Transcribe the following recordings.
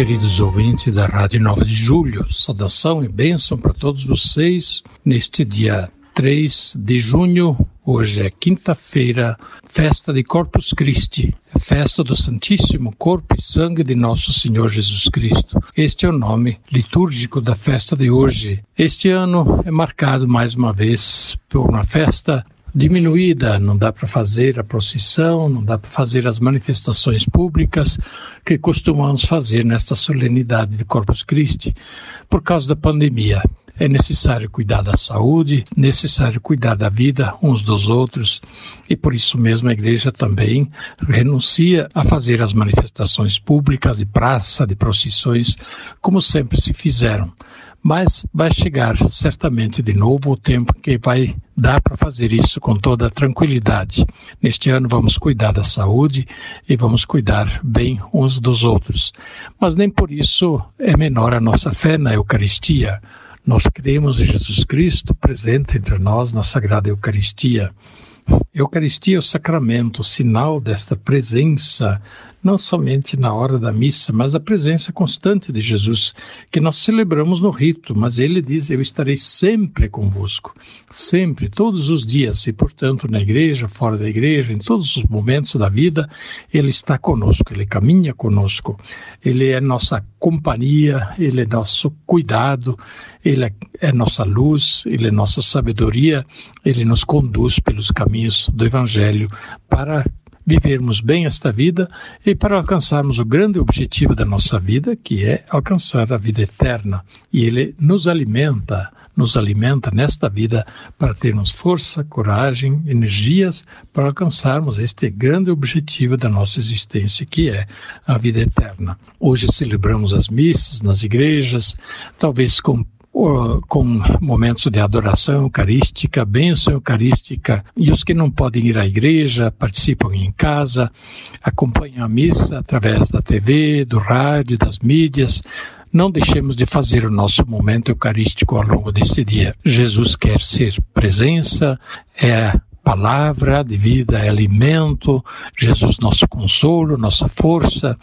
Queridos ouvintes da Rádio 9 de Julho, saudação e bênção para todos vocês neste dia 3 de junho. Hoje é quinta-feira, festa de Corpus Christi, festa do Santíssimo Corpo e Sangue de Nosso Senhor Jesus Cristo. Este é o nome litúrgico da festa de hoje. Este ano é marcado mais uma vez por uma festa diminuída, não dá para fazer a procissão, não dá para fazer as manifestações públicas que costumamos fazer nesta solenidade de Corpus Christi por causa da pandemia. É necessário cuidar da saúde, necessário cuidar da vida uns dos outros, e por isso mesmo a igreja também renuncia a fazer as manifestações públicas de praça, de procissões, como sempre se fizeram. Mas vai chegar certamente de novo o tempo que vai dar para fazer isso com toda tranquilidade. Neste ano vamos cuidar da saúde e vamos cuidar bem uns dos outros. Mas nem por isso é menor a nossa fé na Eucaristia. Nós cremos em Jesus Cristo presente entre nós na Sagrada Eucaristia. Eucaristia é o sacramento, o sinal desta presença não somente na hora da missa, mas a presença constante de Jesus, que nós celebramos no rito, mas ele diz: Eu estarei sempre convosco, sempre, todos os dias, e portanto na igreja, fora da igreja, em todos os momentos da vida, ele está conosco, ele caminha conosco, ele é nossa companhia, ele é nosso cuidado, ele é, é nossa luz, ele é nossa sabedoria, ele nos conduz pelos caminhos do Evangelho para vivermos bem esta vida e para alcançarmos o grande objetivo da nossa vida, que é alcançar a vida eterna. E Ele nos alimenta, nos alimenta nesta vida para termos força, coragem, energias para alcançarmos este grande objetivo da nossa existência, que é a vida eterna. Hoje celebramos as missas nas igrejas, talvez com com momentos de adoração eucarística, bênção eucarística, e os que não podem ir à igreja participam em casa, acompanham a missa através da TV, do rádio, das mídias. Não deixemos de fazer o nosso momento eucarístico ao longo deste dia. Jesus quer ser presença, é palavra de vida, é alimento, Jesus nosso consolo, nossa força.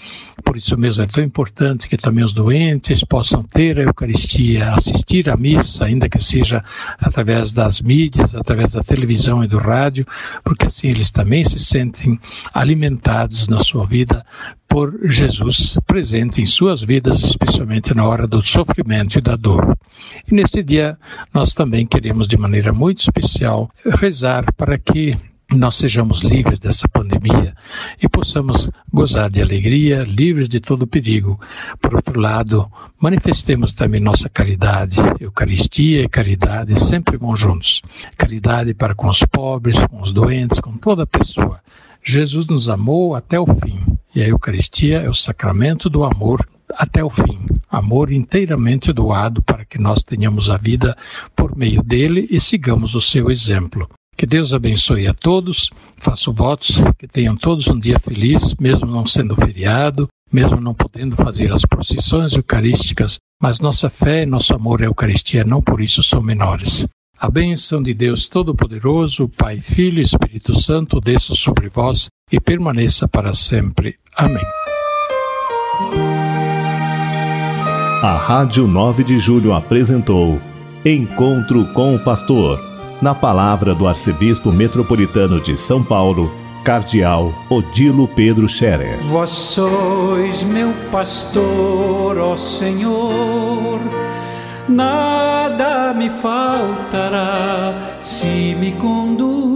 Por isso mesmo é tão importante que também os doentes possam ter a Eucaristia, assistir à missa, ainda que seja através das mídias, através da televisão e do rádio, porque assim eles também se sentem alimentados na sua vida por Jesus presente em suas vidas, especialmente na hora do sofrimento e da dor. E neste dia, nós também queremos, de maneira muito especial, rezar para que nós sejamos livres dessa pandemia e possamos gozar de alegria, livres de todo perigo. Por outro lado, manifestemos também nossa caridade. Eucaristia e caridade sempre vão juntos. Caridade para com os pobres, com os doentes, com toda pessoa. Jesus nos amou até o fim e a Eucaristia é o sacramento do amor até o fim. Amor inteiramente doado para que nós tenhamos a vida por meio dele e sigamos o seu exemplo. Que Deus abençoe a todos, faço votos que tenham todos um dia feliz, mesmo não sendo feriado, mesmo não podendo fazer as procissões eucarísticas, mas nossa fé e nosso amor à Eucaristia não por isso são menores. A bênção de Deus Todo-Poderoso, Pai, Filho e Espírito Santo, desça sobre vós e permaneça para sempre. Amém. A Rádio 9 de Julho apresentou Encontro com o Pastor, na palavra do Arcebispo Metropolitano de São Paulo, Cardeal Odilo Pedro Scherer. Vós sois meu pastor, ó Senhor, nada me faltará se me conduz